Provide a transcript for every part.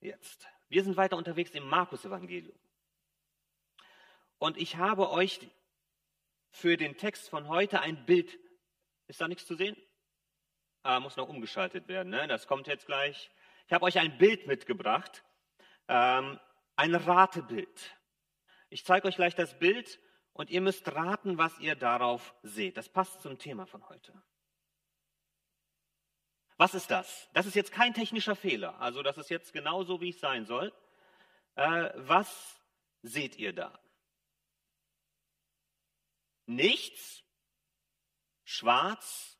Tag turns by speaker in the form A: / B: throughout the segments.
A: jetzt. Wir sind weiter unterwegs im Markus-Evangelium. Und ich habe euch für den Text von heute ein Bild. Ist da nichts zu sehen? Ah, muss noch umgeschaltet werden. Ne? Das kommt jetzt gleich. Ich habe euch ein Bild mitgebracht. Ähm, ein Ratebild. Ich zeige euch gleich das Bild und ihr müsst raten, was ihr darauf seht. Das passt zum Thema von heute. Was ist das? Das ist jetzt kein technischer Fehler. Also das ist jetzt genau so, wie es sein soll. Äh, was seht ihr da? Nichts? Schwarz?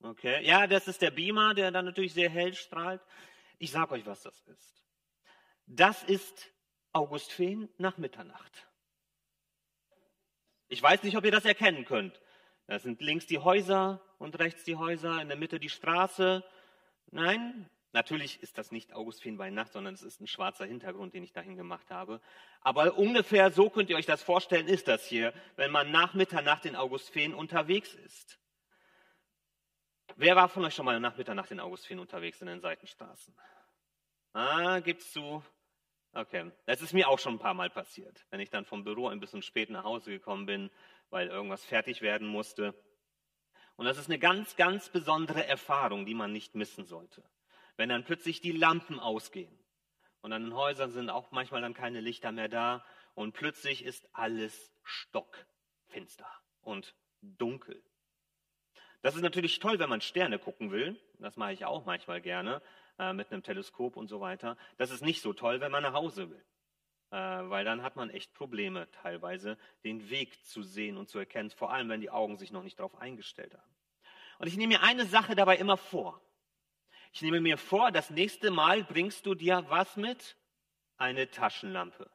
A: Okay. Ja, das ist der Beamer, der dann natürlich sehr hell strahlt. Ich sage euch, was das ist. Das ist August Feen nach Mitternacht. Ich weiß nicht, ob ihr das erkennen könnt. Da sind links die Häuser und rechts die Häuser, in der Mitte die Straße. Nein, natürlich ist das nicht August Feen bei Nacht, sondern es ist ein schwarzer Hintergrund, den ich dahin gemacht habe. Aber ungefähr so könnt ihr euch das vorstellen, ist das hier, wenn man nach Mitternacht in August Feen unterwegs ist. Wer war von euch schon mal nach Mitternacht in Augustin unterwegs in den Seitenstraßen? Ah, gibt's zu? Okay, das ist mir auch schon ein paar Mal passiert, wenn ich dann vom Büro ein bisschen spät nach Hause gekommen bin, weil irgendwas fertig werden musste. Und das ist eine ganz, ganz besondere Erfahrung, die man nicht missen sollte. Wenn dann plötzlich die Lampen ausgehen und an den Häusern sind auch manchmal dann keine Lichter mehr da und plötzlich ist alles stockfinster und dunkel. Das ist natürlich toll, wenn man Sterne gucken will. Das mache ich auch manchmal gerne äh, mit einem Teleskop und so weiter. Das ist nicht so toll, wenn man nach Hause will. Äh, weil dann hat man echt Probleme teilweise, den Weg zu sehen und zu erkennen, vor allem wenn die Augen sich noch nicht darauf eingestellt haben. Und ich nehme mir eine Sache dabei immer vor. Ich nehme mir vor, das nächste Mal bringst du dir was mit? Eine Taschenlampe.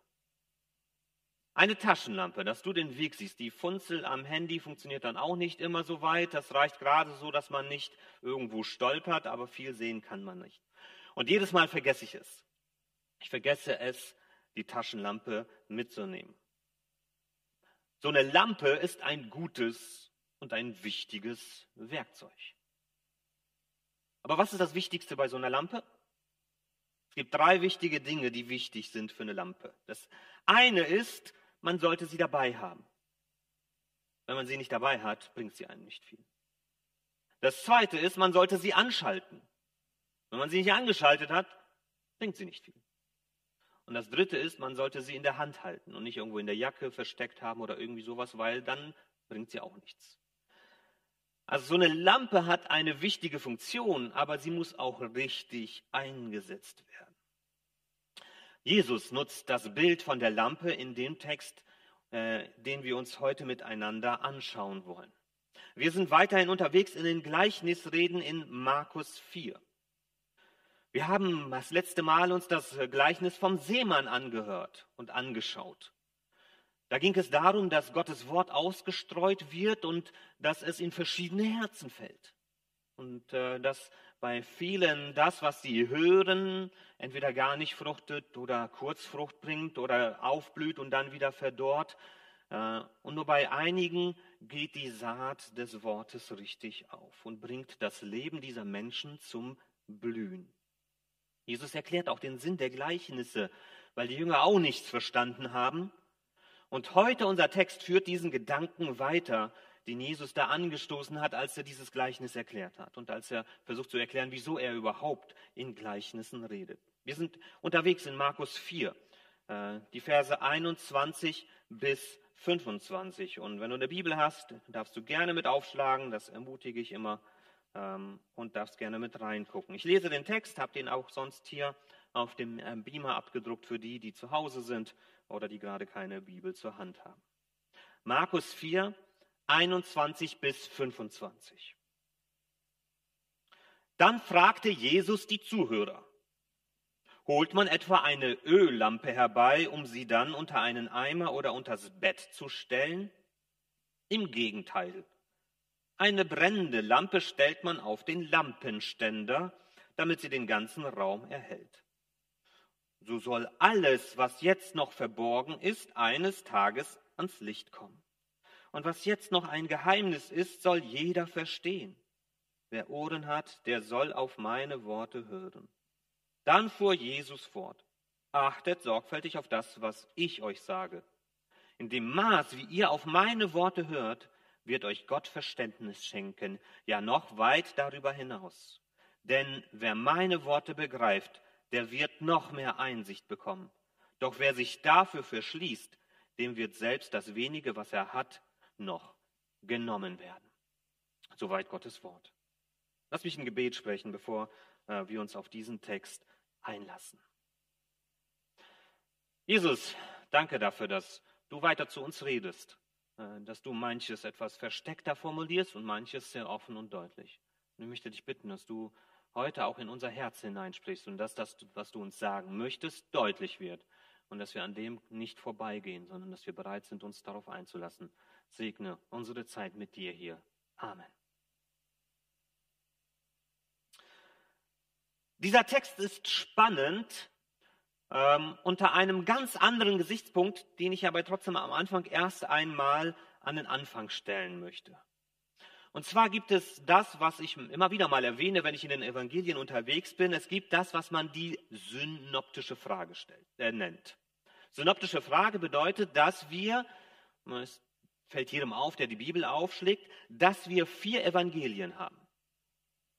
A: Eine Taschenlampe, dass du den Weg siehst. Die Funzel am Handy funktioniert dann auch nicht immer so weit. Das reicht gerade so, dass man nicht irgendwo stolpert, aber viel sehen kann man nicht. Und jedes Mal vergesse ich es. Ich vergesse es, die Taschenlampe mitzunehmen. So eine Lampe ist ein gutes und ein wichtiges Werkzeug. Aber was ist das Wichtigste bei so einer Lampe? Es gibt drei wichtige Dinge, die wichtig sind für eine Lampe. Das eine ist, man sollte sie dabei haben. Wenn man sie nicht dabei hat, bringt sie einem nicht viel. Das zweite ist, man sollte sie anschalten. Wenn man sie nicht angeschaltet hat, bringt sie nicht viel. Und das dritte ist, man sollte sie in der Hand halten und nicht irgendwo in der Jacke versteckt haben oder irgendwie sowas, weil dann bringt sie auch nichts. Also so eine Lampe hat eine wichtige Funktion, aber sie muss auch richtig eingesetzt werden. Jesus nutzt das Bild von der Lampe in dem Text, äh, den wir uns heute miteinander anschauen wollen. Wir sind weiterhin unterwegs in den Gleichnisreden in Markus 4. Wir haben das letzte Mal uns das Gleichnis vom Seemann angehört und angeschaut. Da ging es darum, dass Gottes Wort ausgestreut wird und dass es in verschiedene Herzen fällt. Und äh, dass bei vielen das, was sie hören, entweder gar nicht fruchtet oder kurz Frucht bringt oder aufblüht und dann wieder verdorrt. Äh, und nur bei einigen geht die Saat des Wortes richtig auf und bringt das Leben dieser Menschen zum Blühen. Jesus erklärt auch den Sinn der Gleichnisse, weil die Jünger auch nichts verstanden haben. Und heute unser Text führt diesen Gedanken weiter, den Jesus da angestoßen hat, als er dieses Gleichnis erklärt hat und als er versucht zu erklären, wieso er überhaupt in Gleichnissen redet. Wir sind unterwegs in Markus 4, äh, die Verse 21 bis 25. Und wenn du eine Bibel hast, darfst du gerne mit aufschlagen, das ermutige ich immer, ähm, und darfst gerne mit reingucken. Ich lese den Text, habe den auch sonst hier auf dem äh, Beamer abgedruckt für die, die zu Hause sind oder die gerade keine Bibel zur Hand haben. Markus 4, 21 bis 25. Dann fragte Jesus die Zuhörer, holt man etwa eine Öllampe herbei, um sie dann unter einen Eimer oder unters Bett zu stellen? Im Gegenteil. Eine brennende Lampe stellt man auf den Lampenständer, damit sie den ganzen Raum erhält. So soll alles, was jetzt noch verborgen ist, eines Tages ans Licht kommen. Und was jetzt noch ein Geheimnis ist, soll jeder verstehen. Wer Ohren hat, der soll auf meine Worte hören. Dann fuhr Jesus fort. Achtet sorgfältig auf das, was ich euch sage. In dem Maß, wie ihr auf meine Worte hört, wird euch Gott Verständnis schenken, ja noch weit darüber hinaus. Denn wer meine Worte begreift, der wird noch mehr Einsicht bekommen. Doch wer sich dafür verschließt, dem wird selbst das wenige, was er hat, noch genommen werden. Soweit Gottes Wort. Lass mich ein Gebet sprechen, bevor äh, wir uns auf diesen Text einlassen. Jesus, danke dafür, dass du weiter zu uns redest, dass du manches etwas versteckter formulierst und manches sehr offen und deutlich. Und ich möchte dich bitten, dass du heute auch in unser Herz hineinsprichst und dass das, was du uns sagen möchtest, deutlich wird und dass wir an dem nicht vorbeigehen, sondern dass wir bereit sind, uns darauf einzulassen. Segne unsere Zeit mit dir hier. Amen. Dieser Text ist spannend ähm, unter einem ganz anderen Gesichtspunkt, den ich aber trotzdem am Anfang erst einmal an den Anfang stellen möchte. Und zwar gibt es das, was ich immer wieder mal erwähne, wenn ich in den Evangelien unterwegs bin. Es gibt das, was man die synoptische Frage stellt, äh, nennt. Synoptische Frage bedeutet, dass wir, es fällt jedem auf, der die Bibel aufschlägt, dass wir vier Evangelien haben.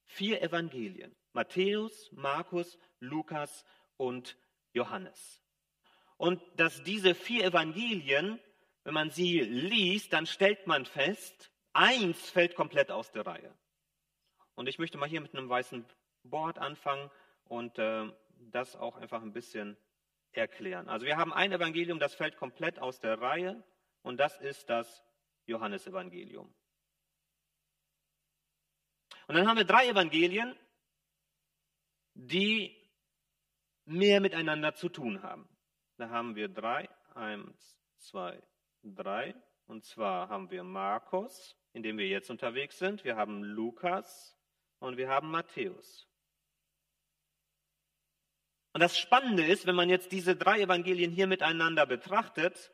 A: Vier Evangelien. Matthäus, Markus, Lukas und Johannes. Und dass diese vier Evangelien, wenn man sie liest, dann stellt man fest, eins fällt komplett aus der Reihe. Und ich möchte mal hier mit einem weißen Board anfangen und äh, das auch einfach ein bisschen erklären. Also wir haben ein Evangelium, das fällt komplett aus der Reihe und das ist das Johannesevangelium. Und dann haben wir drei Evangelien, die mehr miteinander zu tun haben. Da haben wir drei, eins, zwei, drei. Und zwar haben wir Markus, in dem wir jetzt unterwegs sind. Wir haben Lukas und wir haben Matthäus. Und das Spannende ist, wenn man jetzt diese drei Evangelien hier miteinander betrachtet,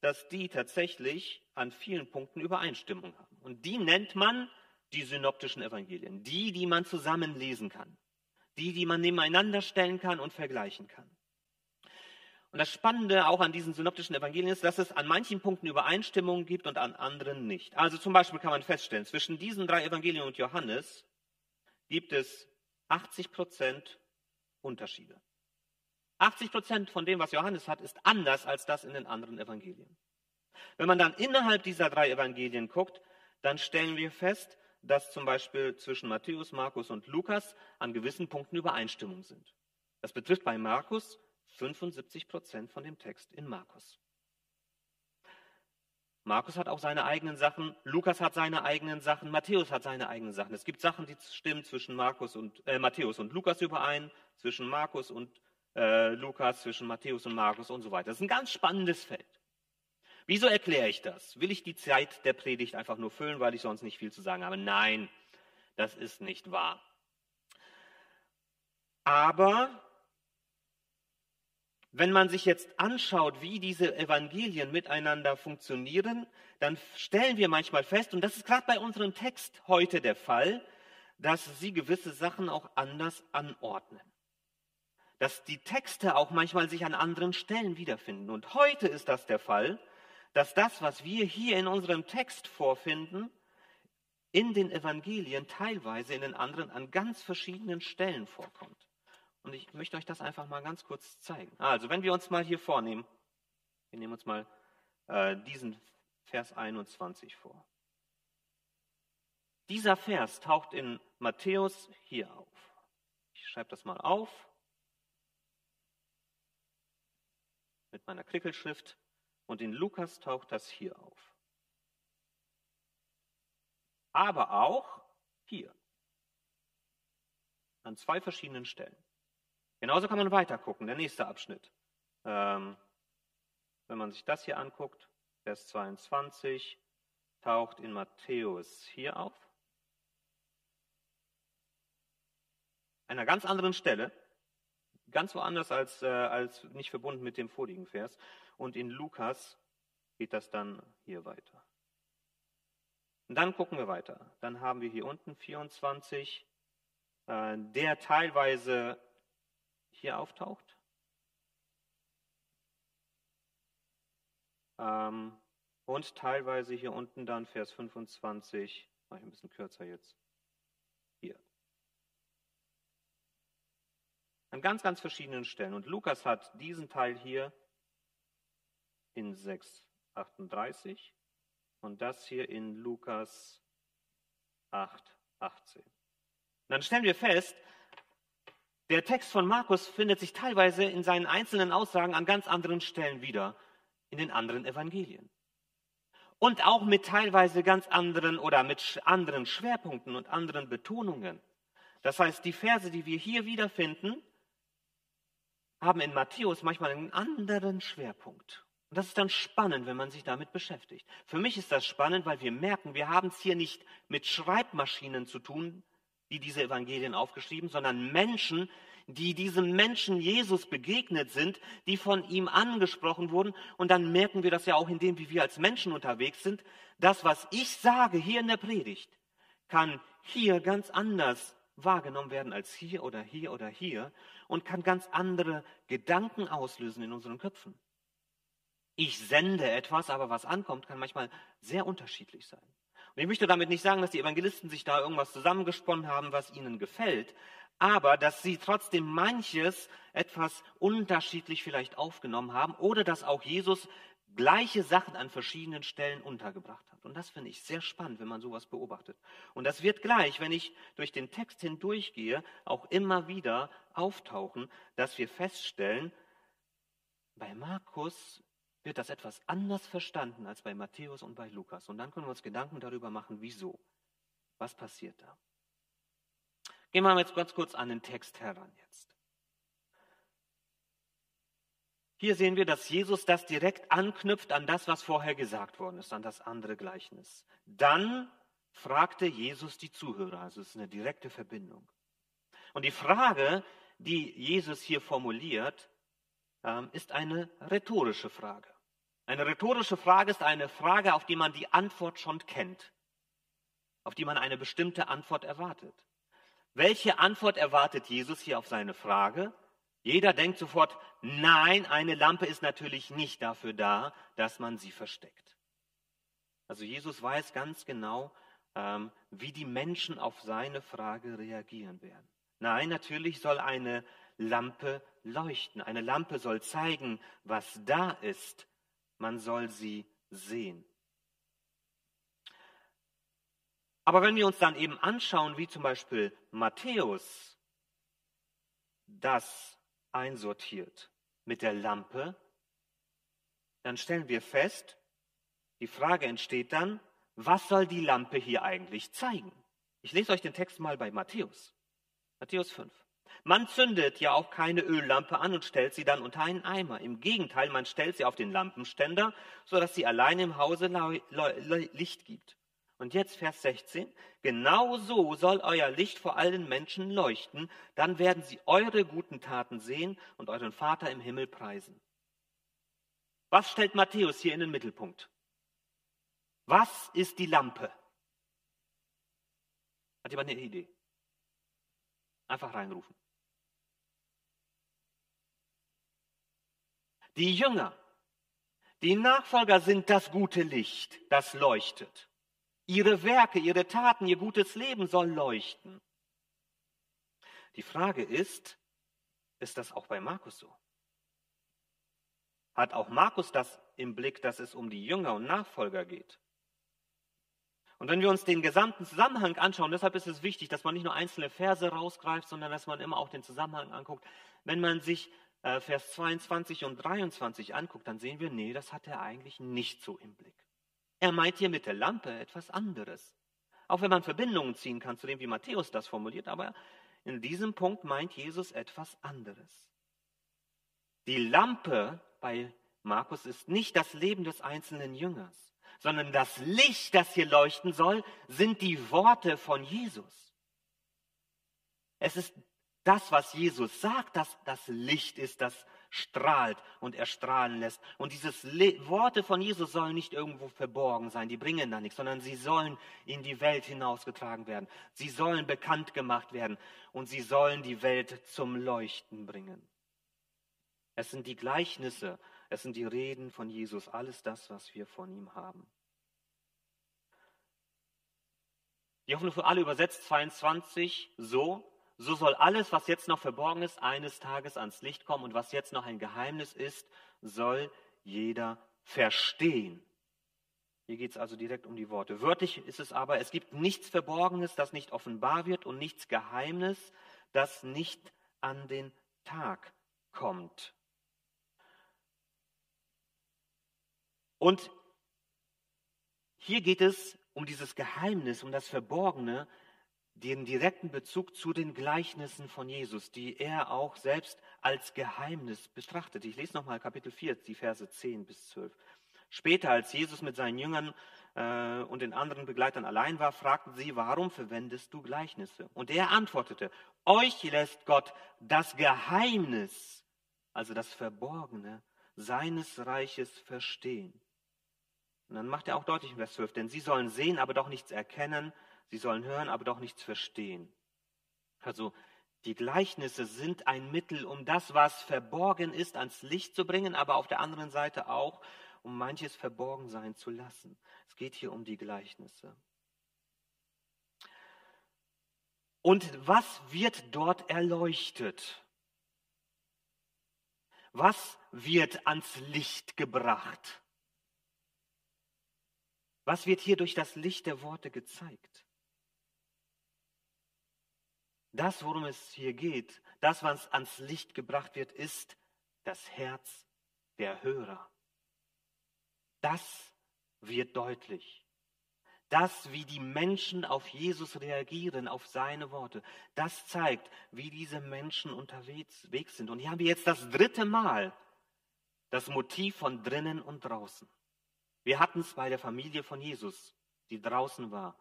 A: dass die tatsächlich an vielen Punkten Übereinstimmung haben. Und die nennt man die synoptischen Evangelien, die, die man zusammen lesen kann die, die man nebeneinander stellen kann und vergleichen kann. Und das Spannende auch an diesen synoptischen Evangelien ist, dass es an manchen Punkten Übereinstimmungen gibt und an anderen nicht. Also zum Beispiel kann man feststellen, zwischen diesen drei Evangelien und Johannes gibt es 80 Prozent Unterschiede. 80 Prozent von dem, was Johannes hat, ist anders als das in den anderen Evangelien. Wenn man dann innerhalb dieser drei Evangelien guckt, dann stellen wir fest, dass zum Beispiel zwischen Matthäus, Markus und Lukas an gewissen Punkten Übereinstimmung sind. Das betrifft bei Markus 75 Prozent von dem Text in Markus. Markus hat auch seine eigenen Sachen, Lukas hat seine eigenen Sachen, Matthäus hat seine eigenen Sachen. Es gibt Sachen, die stimmen zwischen Markus und äh, Matthäus und Lukas überein, zwischen Markus und äh, Lukas, zwischen Matthäus und Markus und so weiter. Das ist ein ganz spannendes Feld. Wieso erkläre ich das? Will ich die Zeit der Predigt einfach nur füllen, weil ich sonst nicht viel zu sagen habe? Nein, das ist nicht wahr. Aber wenn man sich jetzt anschaut, wie diese Evangelien miteinander funktionieren, dann stellen wir manchmal fest, und das ist gerade bei unserem Text heute der Fall, dass sie gewisse Sachen auch anders anordnen. Dass die Texte auch manchmal sich an anderen Stellen wiederfinden. Und heute ist das der Fall, dass das, was wir hier in unserem Text vorfinden, in den Evangelien teilweise in den anderen an ganz verschiedenen Stellen vorkommt. Und ich möchte euch das einfach mal ganz kurz zeigen. Also, wenn wir uns mal hier vornehmen, wir nehmen uns mal äh, diesen Vers 21 vor. Dieser Vers taucht in Matthäus hier auf. Ich schreibe das mal auf mit meiner Krickelschrift. Und in Lukas taucht das hier auf. Aber auch hier. An zwei verschiedenen Stellen. Genauso kann man weiter gucken. Der nächste Abschnitt. Ähm, wenn man sich das hier anguckt, Vers 22, taucht in Matthäus hier auf. Einer ganz anderen Stelle, ganz woanders als, äh, als nicht verbunden mit dem vorigen Vers. Und in Lukas geht das dann hier weiter. Und dann gucken wir weiter. Dann haben wir hier unten 24, äh, der teilweise hier auftaucht. Ähm, und teilweise hier unten dann Vers 25, mache ich ein bisschen kürzer jetzt. Hier. An ganz, ganz verschiedenen Stellen. Und Lukas hat diesen Teil hier in 6,38 und das hier in Lukas 8,18. Dann stellen wir fest, der Text von Markus findet sich teilweise in seinen einzelnen Aussagen an ganz anderen Stellen wieder, in den anderen Evangelien. Und auch mit teilweise ganz anderen oder mit anderen Schwerpunkten und anderen Betonungen. Das heißt, die Verse, die wir hier wiederfinden, haben in Matthäus manchmal einen anderen Schwerpunkt. Und das ist dann spannend, wenn man sich damit beschäftigt. Für mich ist das spannend, weil wir merken, wir haben es hier nicht mit Schreibmaschinen zu tun, die diese Evangelien aufgeschrieben, sondern Menschen, die diesem Menschen Jesus begegnet sind, die von ihm angesprochen wurden. Und dann merken wir das ja auch in dem, wie wir als Menschen unterwegs sind. Das, was ich sage hier in der Predigt, kann hier ganz anders wahrgenommen werden als hier oder hier oder hier und kann ganz andere Gedanken auslösen in unseren Köpfen. Ich sende etwas, aber was ankommt, kann manchmal sehr unterschiedlich sein. Und ich möchte damit nicht sagen, dass die Evangelisten sich da irgendwas zusammengesponnen haben, was ihnen gefällt, aber dass sie trotzdem manches etwas unterschiedlich vielleicht aufgenommen haben oder dass auch Jesus gleiche Sachen an verschiedenen Stellen untergebracht hat. Und das finde ich sehr spannend, wenn man sowas beobachtet. Und das wird gleich, wenn ich durch den Text hindurchgehe, auch immer wieder auftauchen, dass wir feststellen, bei Markus wird das etwas anders verstanden als bei Matthäus und bei Lukas. Und dann können wir uns Gedanken darüber machen, wieso. Was passiert da? Gehen wir jetzt ganz kurz an den Text heran jetzt. Hier sehen wir, dass Jesus das direkt anknüpft an das, was vorher gesagt worden ist, an das andere Gleichnis. Dann fragte Jesus die Zuhörer, also es ist eine direkte Verbindung. Und die Frage, die Jesus hier formuliert, ähm, ist eine rhetorische Frage. Eine rhetorische Frage ist eine Frage, auf die man die Antwort schon kennt, auf die man eine bestimmte Antwort erwartet. Welche Antwort erwartet Jesus hier auf seine Frage? Jeder denkt sofort, nein, eine Lampe ist natürlich nicht dafür da, dass man sie versteckt. Also Jesus weiß ganz genau, ähm, wie die Menschen auf seine Frage reagieren werden. Nein, natürlich soll eine Lampe leuchten. Eine Lampe soll zeigen, was da ist. Man soll sie sehen. Aber wenn wir uns dann eben anschauen, wie zum Beispiel Matthäus das einsortiert mit der Lampe, dann stellen wir fest, die Frage entsteht dann, was soll die Lampe hier eigentlich zeigen? Ich lese euch den Text mal bei Matthäus. Matthäus 5. Man zündet ja auch keine Öllampe an und stellt sie dann unter einen Eimer. Im Gegenteil, man stellt sie auf den Lampenständer, sodass sie allein im Hause Licht gibt. Und jetzt Vers 16. Genau so soll euer Licht vor allen Menschen leuchten, dann werden sie eure guten Taten sehen und euren Vater im Himmel preisen. Was stellt Matthäus hier in den Mittelpunkt? Was ist die Lampe? Hat jemand eine Idee? Einfach reinrufen. Die Jünger, die Nachfolger sind das gute Licht, das leuchtet. Ihre Werke, ihre Taten, ihr gutes Leben soll leuchten. Die Frage ist, ist das auch bei Markus so? Hat auch Markus das im Blick, dass es um die Jünger und Nachfolger geht? Und wenn wir uns den gesamten Zusammenhang anschauen, deshalb ist es wichtig, dass man nicht nur einzelne Verse rausgreift, sondern dass man immer auch den Zusammenhang anguckt. Wenn man sich äh, Vers 22 und 23 anguckt, dann sehen wir, nee, das hat er eigentlich nicht so im Blick. Er meint hier mit der Lampe etwas anderes. Auch wenn man Verbindungen ziehen kann zu dem, wie Matthäus das formuliert, aber in diesem Punkt meint Jesus etwas anderes. Die Lampe bei Markus ist nicht das Leben des einzelnen Jüngers, sondern das Licht, das hier leuchten soll, sind die Worte von Jesus. Es ist Das, was Jesus sagt, dass das Licht ist, das strahlt und erstrahlen lässt. Und diese Worte von Jesus sollen nicht irgendwo verborgen sein, die bringen da nichts, sondern sie sollen in die Welt hinausgetragen werden. Sie sollen bekannt gemacht werden und sie sollen die Welt zum Leuchten bringen. Es sind die Gleichnisse, es sind die Reden von Jesus, alles das, was wir von ihm haben. Die Hoffnung für alle übersetzt 22 so, so soll alles, was jetzt noch verborgen ist, eines Tages ans Licht kommen und was jetzt noch ein Geheimnis ist, soll jeder verstehen. Hier geht es also direkt um die Worte. Wörtlich ist es aber, es gibt nichts Verborgenes, das nicht offenbar wird und nichts Geheimnis, das nicht an den Tag kommt. Und hier geht es um dieses Geheimnis, um das Verborgene, den direkten Bezug zu den Gleichnissen von Jesus, die er auch selbst als Geheimnis betrachtet. Ich lese nochmal Kapitel 4, die Verse 10 bis 12. Später, als Jesus mit seinen Jüngern äh, und den anderen Begleitern allein war, fragten sie, warum verwendest du Gleichnisse? Und er antwortete, euch lässt Gott das Geheimnis, also das Verborgene, seines Reiches verstehen. Und dann macht er auch deutlich in Vers 12, denn sie sollen sehen, aber doch nichts erkennen, Sie sollen hören, aber doch nichts verstehen. Also die Gleichnisse sind ein Mittel, um das, was verborgen ist, ans Licht zu bringen, aber auf der anderen Seite auch, um manches verborgen sein zu lassen. Es geht hier um die Gleichnisse. Und was wird dort erleuchtet? Was wird ans Licht gebracht? Was wird hier durch das Licht der Worte gezeigt? Das, worum es hier geht, das, was ans Licht gebracht wird, ist das Herz der Hörer. Das wird deutlich. Das, wie die Menschen auf Jesus reagieren, auf seine Worte, das zeigt, wie diese Menschen unterwegs sind. Und hier haben wir jetzt das dritte Mal das Motiv von drinnen und draußen. Wir hatten es bei der Familie von Jesus, die draußen war.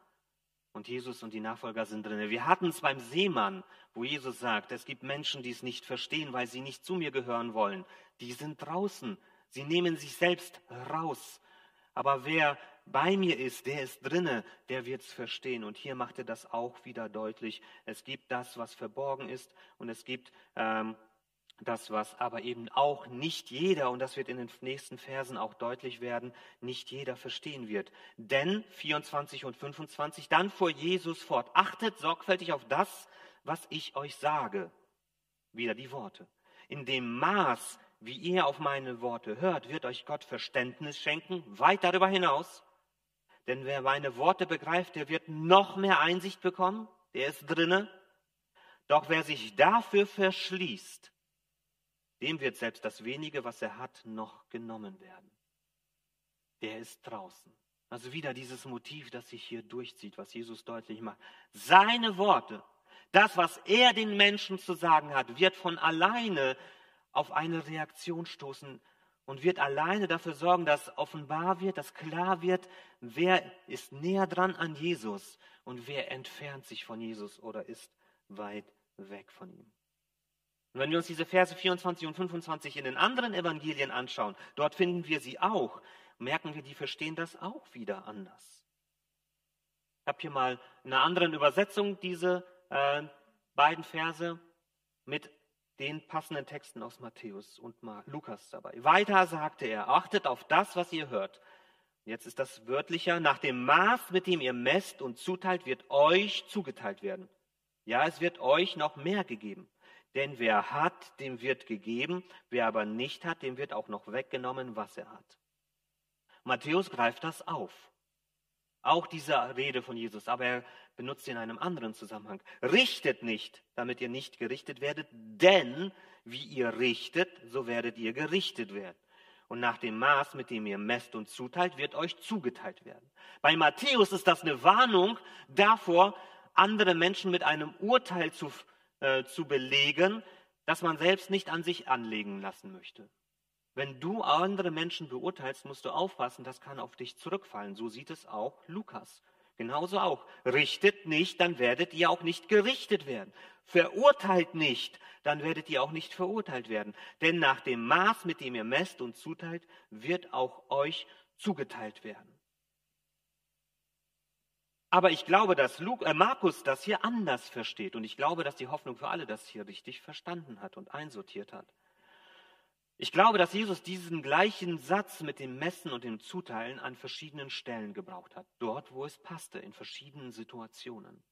A: Und Jesus und die Nachfolger sind drin. Wir hatten es beim Seemann, wo Jesus sagt, es gibt Menschen, die es nicht verstehen, weil sie nicht zu mir gehören wollen. Die sind draußen. Sie nehmen sich selbst raus. Aber wer bei mir ist, der ist drinne, der wird es verstehen. Und hier macht er das auch wieder deutlich. Es gibt das, was verborgen ist, und es gibt ähm, das, was aber eben auch nicht jeder, und das wird in den nächsten Versen auch deutlich werden, nicht jeder verstehen wird. Denn 24 und 25, dann fuhr Jesus fort, achtet sorgfältig auf das, was ich euch sage. Wieder die Worte. In dem Maß, wie ihr auf meine Worte hört, wird euch Gott Verständnis schenken, weit darüber hinaus. Denn wer meine Worte begreift, der wird noch mehr Einsicht bekommen, der ist drinne. Doch wer sich dafür verschließt, dem wird selbst das wenige, was er hat, noch genommen werden. Der ist draußen. Also wieder dieses Motiv, das sich hier durchzieht, was Jesus deutlich macht. Seine Worte, das, was er den Menschen zu sagen hat, wird von alleine auf eine Reaktion stoßen und wird alleine dafür sorgen, dass offenbar wird, dass klar wird, wer ist näher dran an Jesus und wer entfernt sich von Jesus oder ist weit weg von ihm. Und wenn wir uns diese Verse 24 und 25 in den anderen Evangelien anschauen, dort finden wir sie auch, merken wir, die verstehen das auch wieder anders. Ich habe hier mal in einer anderen Übersetzung diese äh, beiden Verse mit den passenden Texten aus Matthäus und Lukas dabei. Weiter sagte er, achtet auf das, was ihr hört. Jetzt ist das wörtlicher, nach dem Maß, mit dem ihr messt und zuteilt, wird euch zugeteilt werden. Ja, es wird euch noch mehr gegeben. Denn wer hat, dem wird gegeben, wer aber nicht hat, dem wird auch noch weggenommen, was er hat. Matthäus greift das auf. Auch diese Rede von Jesus, aber er benutzt sie in einem anderen Zusammenhang. Richtet nicht, damit ihr nicht gerichtet werdet, denn wie ihr richtet, so werdet ihr gerichtet werden. Und nach dem Maß, mit dem ihr messt und zuteilt, wird euch zugeteilt werden. Bei Matthäus ist das eine Warnung davor, andere Menschen mit einem Urteil zu äh, zu belegen, das man selbst nicht an sich anlegen lassen möchte. Wenn du andere Menschen beurteilst, musst du aufpassen, das kann auf dich zurückfallen. So sieht es auch Lukas. Genauso auch. Richtet nicht, dann werdet ihr auch nicht gerichtet werden. Verurteilt nicht, dann werdet ihr auch nicht verurteilt werden. Denn nach dem Maß, mit dem ihr messt und zuteilt, wird auch euch zugeteilt werden. Aber ich glaube, dass Luke, äh Markus das hier anders versteht. Und ich glaube, dass die Hoffnung für alle das hier richtig verstanden hat und einsortiert hat. Ich glaube, dass Jesus diesen gleichen Satz mit dem Messen und dem Zuteilen an verschiedenen Stellen gebraucht hat. Dort, wo es passte, in verschiedenen Situationen.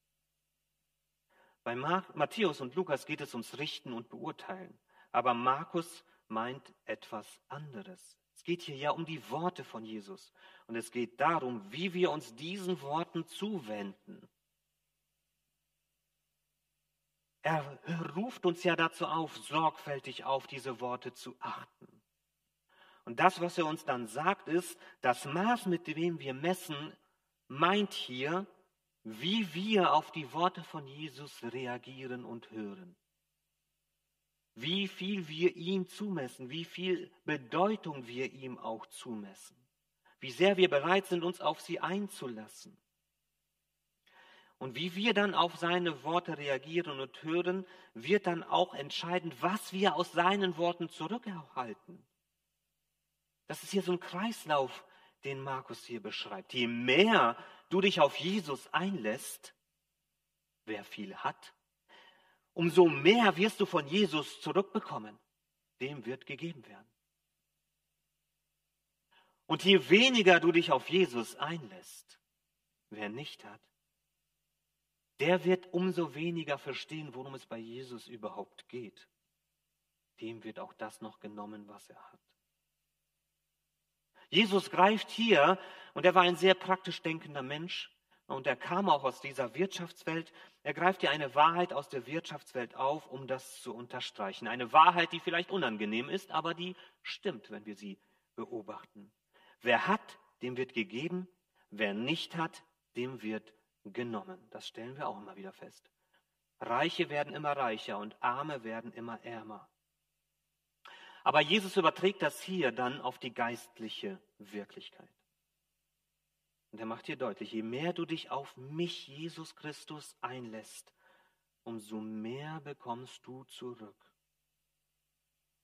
A: Bei Matthäus und Lukas geht es ums Richten und Beurteilen. Aber Markus meint etwas anderes. Es geht hier ja um die Worte von Jesus. Und es geht darum, wie wir uns diesen Worten zuwenden. Er ruft uns ja dazu auf, sorgfältig auf diese Worte zu achten. Und das, was er uns dann sagt, ist, das Maß, mit dem wir messen, meint hier, wie wir auf die Worte von Jesus reagieren und hören wie viel wir ihm zumessen, wie viel Bedeutung wir ihm auch zumessen, wie sehr wir bereit sind, uns auf sie einzulassen. Und wie wir dann auf seine Worte reagieren und hören, wird dann auch entscheidend, was wir aus seinen Worten zurückerhalten. Das ist hier so ein Kreislauf, den Markus hier beschreibt. Je mehr du dich auf Jesus einlässt, wer viel hat, umso mehr wirst du von Jesus zurückbekommen. Dem wird gegeben werden. Und je weniger du dich auf Jesus einlässt, wer nicht hat, der wird umso weniger verstehen, worum es bei Jesus überhaupt geht. Dem wird auch das noch genommen, was er hat. Jesus greift hier, und er war ein sehr praktisch denkender Mensch, und er kam auch aus dieser Wirtschaftswelt. Er greift hier eine Wahrheit aus der Wirtschaftswelt auf, um das zu unterstreichen. Eine Wahrheit, die vielleicht unangenehm ist, aber die stimmt, wenn wir sie beobachten. Wer hat, dem wird gegeben. Wer nicht hat, dem wird genommen. Das stellen wir auch immer wieder fest. Reiche werden immer reicher und Arme werden immer ärmer. Aber Jesus überträgt das hier dann auf die geistliche Wirklichkeit. Und er macht hier deutlich, je mehr du dich auf mich, Jesus Christus, einlässt, umso mehr bekommst du zurück.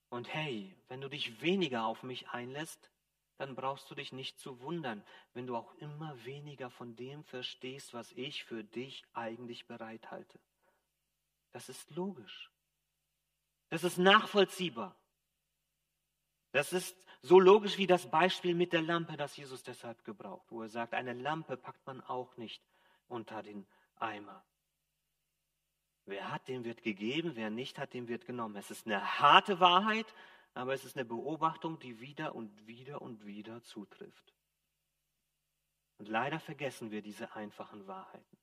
A: Und hey, wenn du dich weniger auf mich einlässt, dann brauchst du dich nicht zu wundern, wenn du auch immer weniger von dem verstehst, was ich für dich eigentlich bereithalte. Das ist logisch. Das ist nachvollziehbar. Das ist so logisch wie das Beispiel mit der Lampe, das Jesus deshalb gebraucht, wo er sagt, eine Lampe packt man auch nicht unter den Eimer. Wer hat, dem wird gegeben, wer nicht hat, dem wird genommen. Es ist eine harte Wahrheit, aber es ist eine Beobachtung, die wieder und wieder und wieder zutrifft. Und leider vergessen wir diese einfachen Wahrheiten.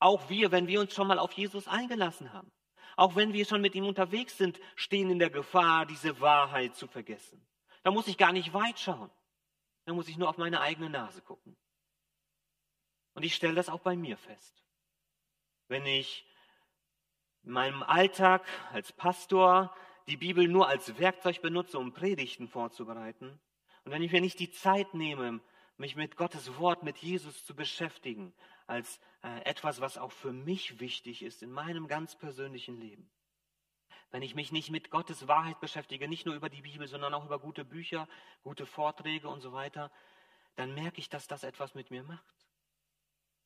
A: Auch wir, wenn wir uns schon mal auf Jesus eingelassen haben, auch wenn wir schon mit ihm unterwegs sind, stehen in der Gefahr, diese Wahrheit zu vergessen. Da muss ich gar nicht weit schauen. Da muss ich nur auf meine eigene Nase gucken. Und ich stelle das auch bei mir fest. Wenn ich in meinem Alltag als Pastor die Bibel nur als Werkzeug benutze, um Predigten vorzubereiten, und wenn ich mir nicht die Zeit nehme, mich mit Gottes Wort, mit Jesus zu beschäftigen, als äh, etwas, was auch für mich wichtig ist in meinem ganz persönlichen Leben, wenn ich mich nicht mit Gottes Wahrheit beschäftige, nicht nur über die Bibel, sondern auch über gute Bücher, gute Vorträge und so weiter, dann merke ich, dass das etwas mit mir macht.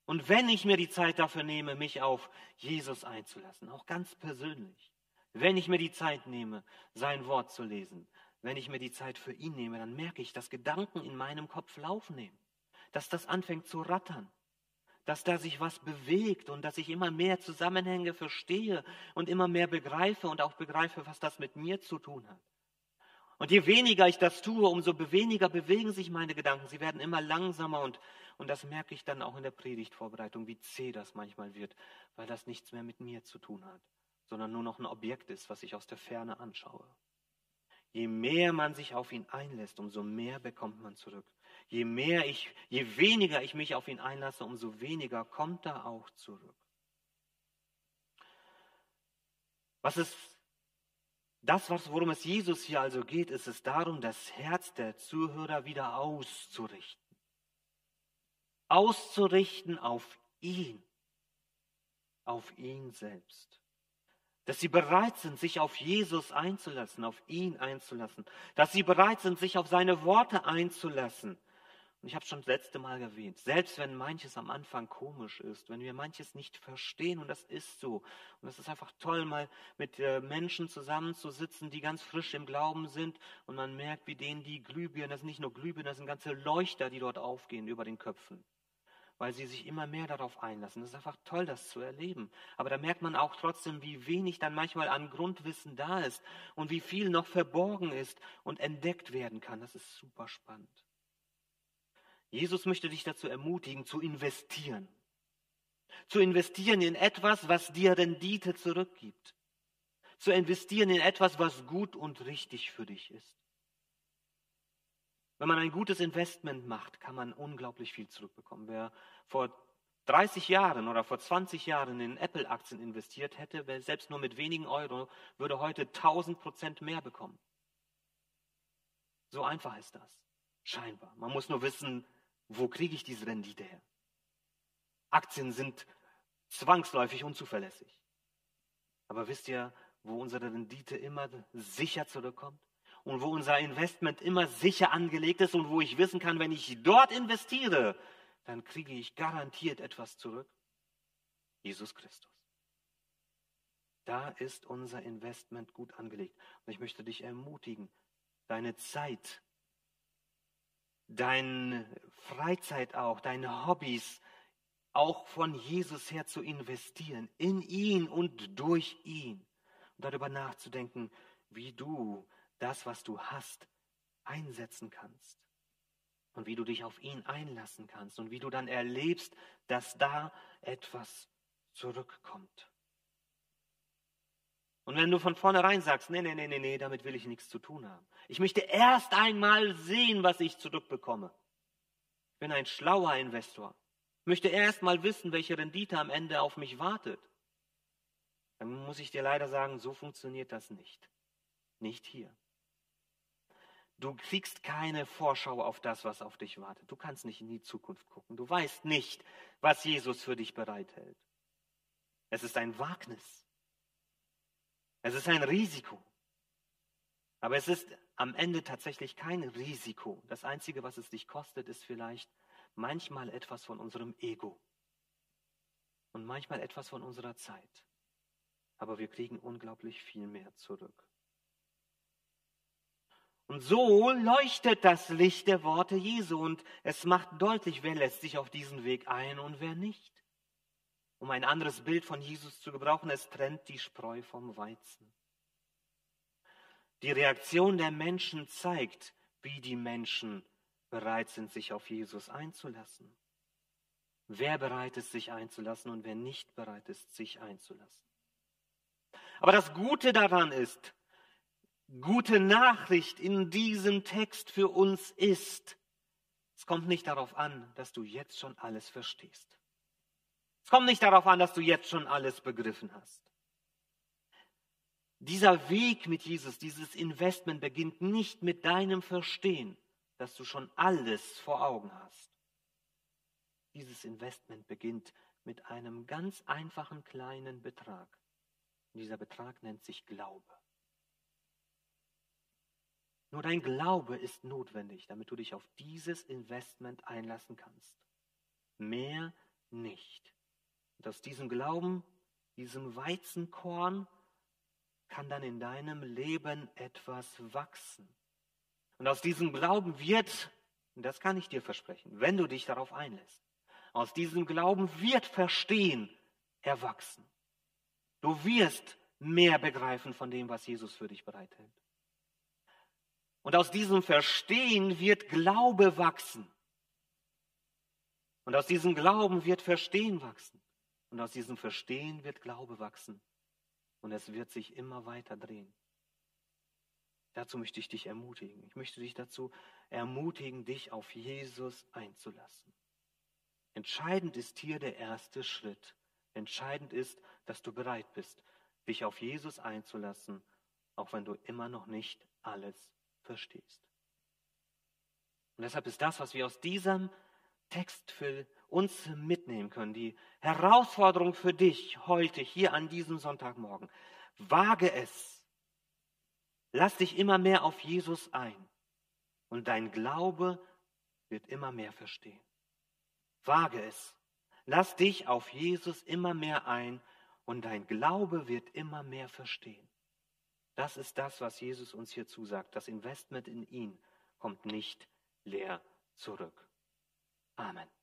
A: Und wenn ich mir die Zeit dafür nehme, mich auf Jesus einzulassen, auch ganz persönlich, wenn ich mir die Zeit nehme, sein Wort zu lesen, wenn ich mir die Zeit für ihn nehme, dann merke ich, dass Gedanken in meinem Kopf laufen nehmen, dass das anfängt zu rattern, dass da sich was bewegt und dass ich immer mehr Zusammenhänge verstehe und immer mehr begreife und auch begreife, was das mit mir zu tun hat. Und je weniger ich das tue, umso weniger bewegen sich meine Gedanken. Sie werden immer langsamer und, und das merke ich dann auch in der Predigtvorbereitung, wie zäh das manchmal wird, weil das nichts mehr mit mir zu tun hat, sondern nur noch ein Objekt ist, was ich aus der Ferne anschaue. Je mehr man sich auf ihn einlässt, umso mehr bekommt man zurück. Je mehr ich, je weniger ich mich auf ihn einlasse, umso weniger kommt er auch zurück. Was ist das, worum es Jesus hier also geht, ist es darum, das Herz der Zuhörer wieder auszurichten. auszurichten auf ihn, auf ihn selbst. Dass sie bereit sind, sich auf Jesus einzulassen, auf ihn einzulassen. Dass sie bereit sind, sich auf seine Worte einzulassen. Und ich habe schon das letzte Mal erwähnt, selbst wenn manches am Anfang komisch ist, wenn wir manches nicht verstehen, und das ist so, und es ist einfach toll, mal mit äh, Menschen zusammenzusitzen, die ganz frisch im Glauben sind, und man merkt, wie denen die Glühbirnen, das sind nicht nur Glühbirnen, das sind ganze Leuchter, die dort aufgehen über den Köpfen, weil sie sich immer mehr darauf einlassen. Das ist einfach toll, das zu erleben. Aber da merkt man auch trotzdem, wie wenig dann manchmal an Grundwissen da ist und wie viel noch verborgen ist und entdeckt werden kann. Das ist super spannend. Jesus möchte dich dazu ermutigen, zu investieren. Zu investieren in etwas, was dir Rendite zurückgibt. Zu investieren in etwas, was gut und richtig für dich ist. Wenn man ein gutes Investment macht, kann man unglaublich viel zurückbekommen. Wer vor 30 Jahren oder vor 20 Jahren in Apple-Aktien investiert hätte, selbst nur mit wenigen Euro, würde heute 1000 Prozent mehr bekommen. So einfach ist das. Scheinbar. Man muss nur wissen, wo kriege ich diese Rendite her? Aktien sind zwangsläufig unzuverlässig. Aber wisst ihr, wo unsere Rendite immer sicher zurückkommt? Und wo unser Investment immer sicher angelegt ist und wo ich wissen kann, wenn ich dort investiere, dann kriege ich garantiert etwas zurück? Jesus Christus. Da ist unser Investment gut angelegt. Und ich möchte dich ermutigen, deine Zeit deine Freizeit auch, deine Hobbys auch von Jesus her zu investieren, in ihn und durch ihn. Und darüber nachzudenken, wie du das, was du hast, einsetzen kannst. Und wie du dich auf ihn einlassen kannst. Und wie du dann erlebst, dass da etwas zurückkommt. Und wenn du von vornherein sagst, nee, nee, nee, nee, nee, damit will ich nichts zu tun haben. Ich möchte erst einmal sehen, was ich zurückbekomme. Ich bin ein schlauer Investor. Ich möchte erst mal wissen, welche Rendite am Ende auf mich wartet. Dann muss ich dir leider sagen, so funktioniert das nicht. Nicht hier. Du kriegst keine Vorschau auf das, was auf dich wartet. Du kannst nicht in die Zukunft gucken. Du weißt nicht, was Jesus für dich bereithält. Es ist ein Wagnis. Es ist ein Risiko. Aber es ist am Ende tatsächlich kein Risiko. Das Einzige, was es dich kostet, ist vielleicht manchmal etwas von unserem Ego und manchmal etwas von unserer Zeit. Aber wir kriegen unglaublich viel mehr zurück. Und so leuchtet das Licht der Worte Jesu und es macht deutlich, wer lässt sich auf diesen Weg ein und wer nicht. Um ein anderes Bild von Jesus zu gebrauchen, es trennt die Spreu vom Weizen. Die Reaktion der Menschen zeigt, wie die Menschen bereit sind, sich auf Jesus einzulassen. Wer bereit ist, sich einzulassen und wer nicht bereit ist, sich einzulassen. Aber das Gute daran ist, gute Nachricht in diesem Text für uns ist, es kommt nicht darauf an, dass du jetzt schon alles verstehst. Es kommt nicht darauf an, dass du jetzt schon alles begriffen hast. Dieser Weg mit Jesus, dieses Investment beginnt nicht mit deinem Verstehen, dass du schon alles vor Augen hast. Dieses Investment beginnt mit einem ganz einfachen kleinen Betrag. Und dieser Betrag nennt sich Glaube. Nur dein Glaube ist notwendig, damit du dich auf dieses Investment einlassen kannst. Mehr nicht. Und aus diesem Glauben, diesem Weizenkorn, kann dann in deinem Leben etwas wachsen. Und aus diesem Glauben wird, und das kann ich dir versprechen, wenn du dich darauf einlässt, aus diesem Glauben wird Verstehen erwachsen. Du wirst mehr begreifen von dem, was Jesus für dich bereithält. Und aus diesem Verstehen wird Glaube wachsen. Und aus diesem Glauben wird Verstehen wachsen. Und aus diesem Verstehen wird Glaube wachsen. Und es wird sich immer weiter drehen. Dazu möchte ich dich ermutigen. Ich möchte dich dazu ermutigen, dich auf Jesus einzulassen. Entscheidend ist hier der erste Schritt. Entscheidend ist, dass du bereit bist, dich auf Jesus einzulassen, auch wenn du immer noch nicht alles verstehst. Und deshalb ist das, was wir aus diesem Text für uns mitnehmen können, die Herausforderung für dich heute, hier an diesem Sonntagmorgen. Wage es. Lass dich immer mehr auf Jesus ein und dein Glaube wird immer mehr verstehen. Wage es. Lass dich auf Jesus immer mehr ein und dein Glaube wird immer mehr verstehen. Das ist das, was Jesus uns hier zusagt. Das Investment in ihn kommt nicht leer zurück. Amen.